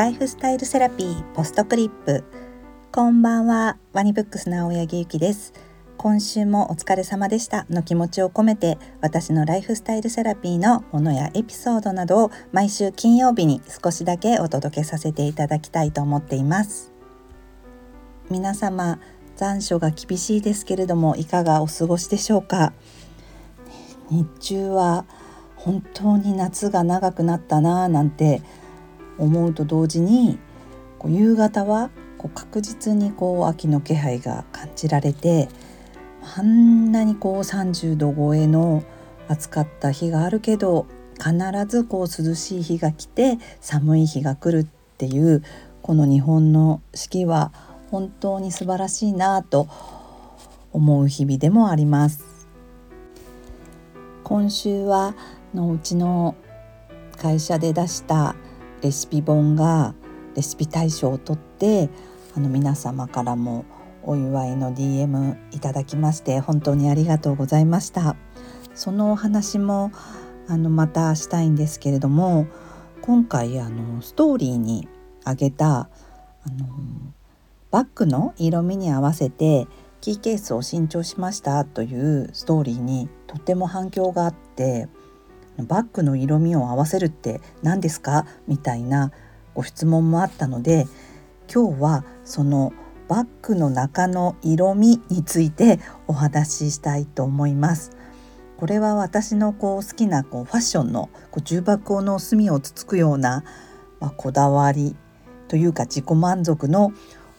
ライフスタイルセラピーポストクリップ。こんばんはワニブックスの青柳ゆきです。今週もお疲れ様でした。の気持ちを込めて私のライフスタイルセラピーのものやエピソードなどを毎週金曜日に少しだけお届けさせていただきたいと思っています。皆様残暑が厳しいですけれどもいかがお過ごしでしょうか？日中は本当に夏が長くなったなぁなんて思うと同時にこう夕方はこう確実にこう秋の気配が感じられてあんなにこう30度超えの暑かった日があるけど必ずこう涼しい日が来て寒い日が来るっていうこの日本の四季は本当に素晴らしいなと思う日々でもあります。今週はのうちの会社で出したレシピ本がレシピ大賞を取ってあの皆様からもお祝いの DM いただきまして本当にありがとうございました。そのお話もあのまたしたいんですけれども今回あのストーリーにあげたあのバッグの色味に合わせてキーケースを新調しましたというストーリーにとても反響があってバッグの色味を合わせるって何ですか？みたいなご質問もあったので今日はそのバッグの中の色味についてお話ししたいと思います。これは私のこう好きなこうファッションのこう重箱の隅をつつくような、まあ、こだわりというか自己満足の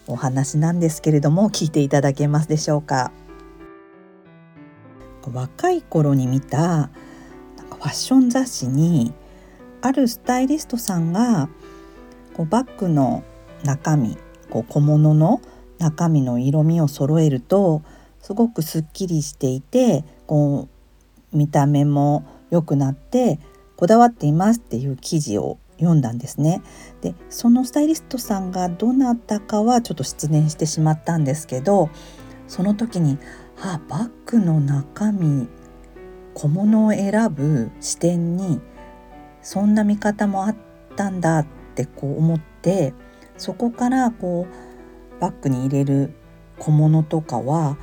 お話なんですけれども聞いていただけますでしょうか？若い頃に見たファッション雑誌にあるスタイリストさんがこうバッグの中身こう小物の中身の色味を揃えるとすごくすっきりしていてこう見た目も良くなってこだわっていますっていう記事を読んだんですね。でそのスタイリストさんがどなたかはちょっと失念してしまったんですけどその時に「あバッグの中身小物を選ぶ視点にそんな見方もあったんだってこう思ってそこからこうバッグに入れる小物とかは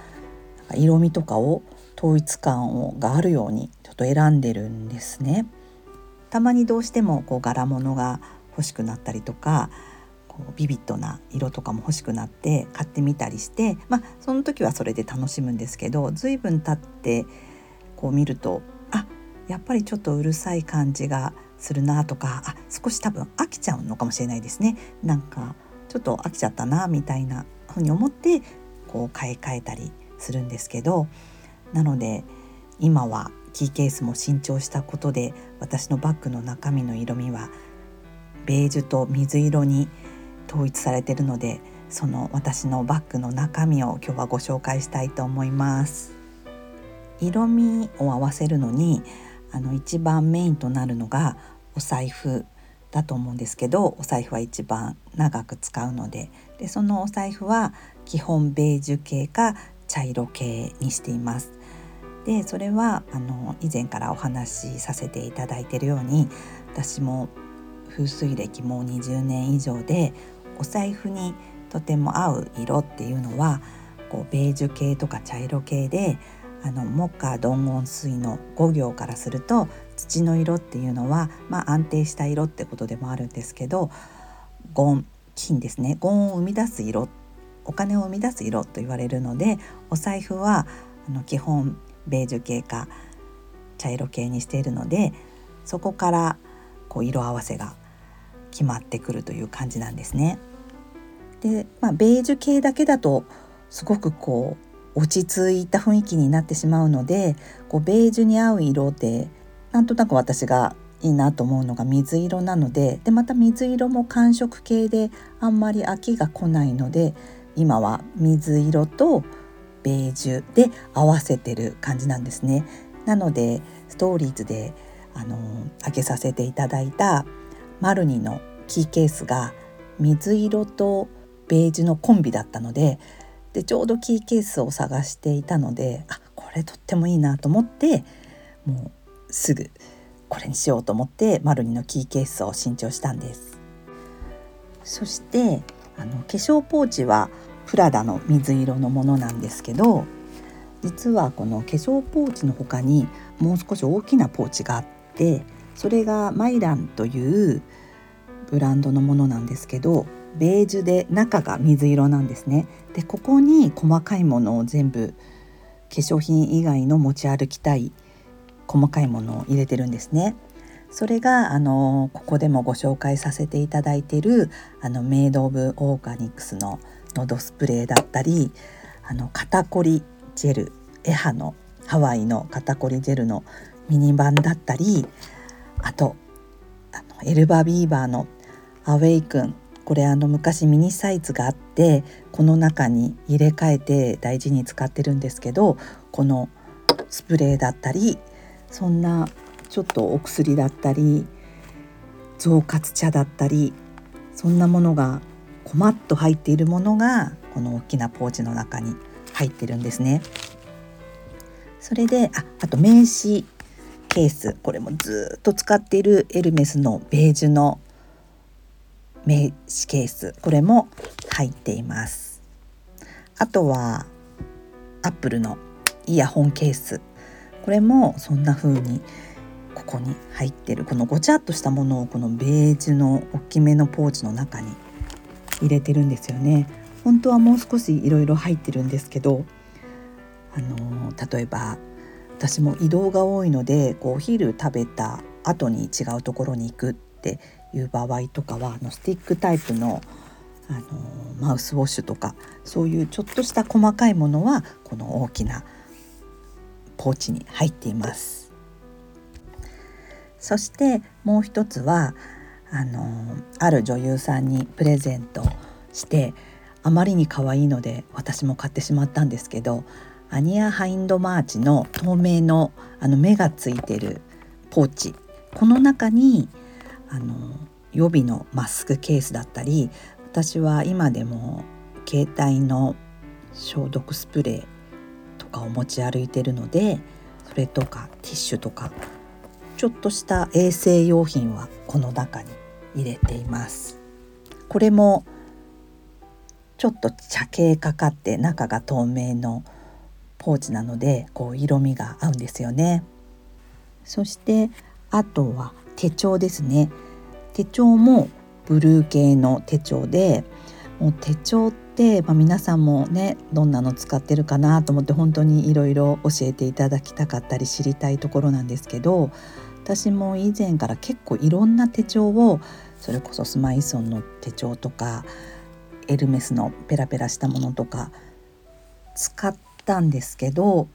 色味とかを統一感をがあるようにちょっと選んでるんですね。たまにどうしてもこう柄物が欲しくなったりとかこうビビッドな色とかも欲しくなって買ってみたりしてまあその時はそれで楽しむんですけど随分経ってこう見るとあやっぱりちょっとうるさい感じがするなとかあ少し多分飽きちゃうのかもしれないですねなんかちょっと飽きちゃったなみたいなふうに思ってこう買い替えたりするんですけどなので今はキーケースも新調したことで私のバッグの中身の色味はベージュと水色に統一されているのでその私のバッグの中身を今日はご紹介したいと思います。色味を合わせるのにあの一番メインとなるのがお財布だと思うんですけどお財布は一番長く使うのででそのお財布は基本ベージュ系か茶色系にしています。でそれはあの以前からお話しさせていただいているように私も風水歴もう20年以上でお財布にとても合う色っていうのはこうベージュ系とか茶色系であの木下土言水の5行からすると土の色っていうのは、まあ、安定した色ってことでもあるんですけどゴ金ですねゴンを生み出す色お金を生み出す色と言われるのでお財布はあの基本ベージュ系か茶色系にしているのでそこからこう色合わせが決まってくるという感じなんですね。で、まあ、ベージュ系だけだとすごくこう落ち着いた雰囲気になってしまうのでこうベージュに合う色でなんとなく私がいいなと思うのが水色なのででまた水色も寒色系であんまり飽きが来ないので今は水色とベージュで合わせてる感じなんですね。なのでストーリーズであの開けさせていただいたマルニのキーケースが水色とベージュのコンビだったのででちょうどキーケースを探していたのであこれとってもいいなと思ってもうすぐこれにしようと思ってマルニのキーケースを新調したんです。そしてあの化粧ポーチはプラダの水色のものなんですけど実はこの化粧ポーチの他にもう少し大きなポーチがあってそれがマイランというブランドのものなんですけどベージュで中が水色なんですね。でここに細かいものを全部化粧品以外の持ち歩きたい細かいものを入れてるんですね。それがあのここでもご紹介させていただいているあのメイド・オブ・オーガニクスの喉スプレーだったりあの肩こりジェルエハのハワイの肩こりジェルのミニ版だったりあとあのエルバビーバーのアウェイクンこれあの昔ミニサイズがあってこの中に入れ替えて大事に使ってるんですけどこのスプレーだったりそんなちょっとお薬だったり増活茶だったりそんなものがこまっと入っているものがこの大きなポーチの中に入ってるんですね。それでああと名刺ケースこれもずっと使っているエルメスのベージュの名刺ケースこれも入っています。あとはアップルのイヤホンケースこれもそんな風にここに入ってるこのごちゃっとしたものをこのベージュの大きめのポーチの中に入れてるんですよね。本当はもう少しいろいろ入ってるんですけど、あの例えば私も移動が多いのでお昼食べた後に違うところに行くっていう場合とかはあのスティックタイプのあのマウスウォッシュとかそういうちょっとした細かいものはこの大きなポーチに入っています。そしてもう一つはあのある女優さんにプレゼントしてあまりに可愛いので私も買ってしまったんですけどアニア・ハインドマーチの透明のあの目がついてるポーチこの中にあの予備のマスクケースだったり私は今でも携帯の消毒スプレーとかを持ち歩いてるのでそれとかティッシュとかちょっとした衛生用品はこの中に入れています。これもちょっと茶系かかって中が透明のポーチなのでこう色味が合うんですよね。そしてあとは手帳ですね。手帳もブルー系の手帳でもう手帳って、まあ、皆さんもねどんなの使ってるかなと思って本当にいろいろ教えていただきたかったり知りたいところなんですけど私も以前から結構いろんな手帳をそれこそスマイソンの手帳とかエルメスのペラペラしたものとか使ったんですけど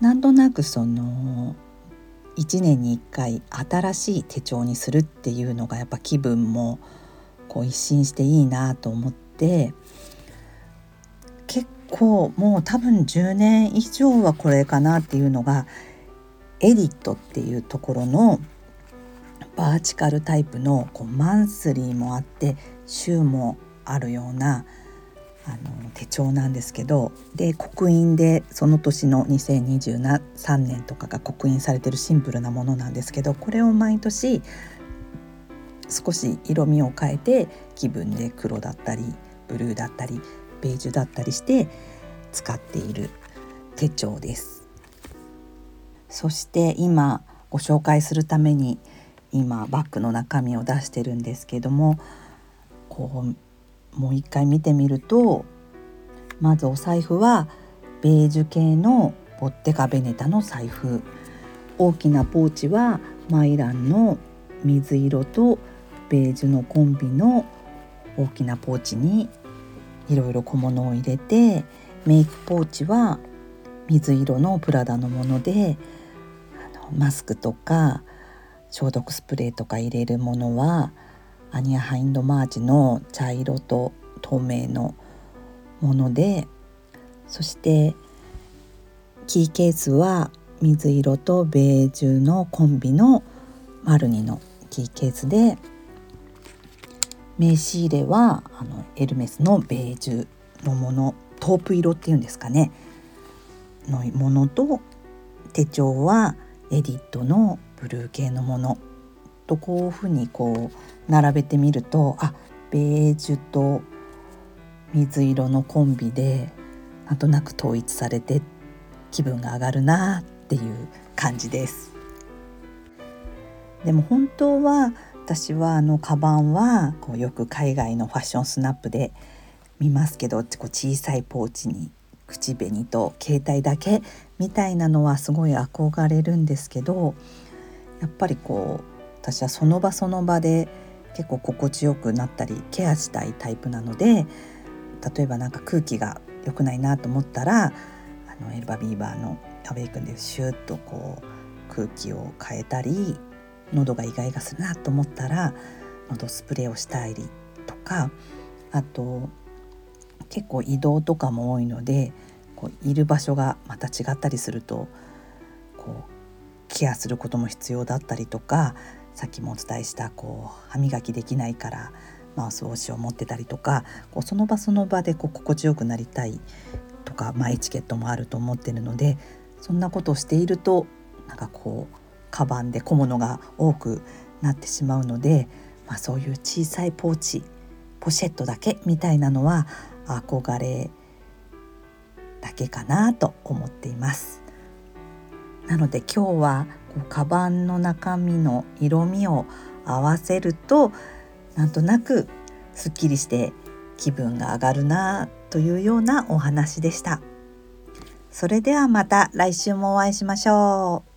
なんとなくその1年に1回新しい手帳にするっていうのがやっぱ気分もこう一新していいなと思って結構もう多分10年以上はこれかなっていうのがエディットっていうところのバーチカルタイプのこうマンスリーもあって週もあるようなあの手帳なんですけどで刻印でその年の2023年とかが刻印されてるシンプルなものなんですけどこれを毎年少し色味を変えて気分で黒だったりブルーだったりベージュだったりして使っている手帳です。そして今ご紹介するために今バッグの中身を出してるんですけどもこうもう一回見てみるとまずお財布はベージュ系のボッテカベネタの財布。大きなポーチはマイランの水色とベージュのコンビの大きなポーチにいろいろ小物を入れてメイクポーチは水色のプラダのものでマスクとか消毒スプレーとか入れるものはアニア・ハインドマーチの茶色と透明のものでそしてキーケースは水色とベージュのコンビのマルニのキーケースで名刺入れはあのエルメスのベージュのものトープ色っていうんですかねのものと手帳はエディットのブルー系のものとこういうふうにこう並べてみるとあベージュと水色のコンビでなんとなく統一されて気分が上がるなっていう感じです。でも本当は私はあのカバンはこうよく海外のファッションスナップで見ますけどこう小さいポーチに口紅と携帯だけみたいなのはすごい憧れるんですけどやっぱりこう私はその場その場で結構心地よくなったりケアしたいタイプなので例えばなんか空気が良くないなと思ったらあのエルバビーバーのアウェイクンでシューッとこう空気を変えたり喉がイガイガするなと思ったら喉スプレーをしたりとかあと結構移動とかも多いのでこういる場所がまた違ったりするとこうケアすることも必要だったりとかさっきもお伝えしたこう歯磨きできないからマウスウォッシュを持ってたりとかこうその場その場でこう心地よくなりたいとか、まあ、エチケットもあると思ってるのでそんなことをしているとなんかこうカバンで小物が多くなってしまうので、まあ、そういう小さいポーチポシェットだけみたいなのは憧れだけかなと思っています。なので今日はカバンの中身の色味を合わせるとなんとなくすっきりして気分が上がるなというようなお話でした。それではまた来週もお会いしましょう。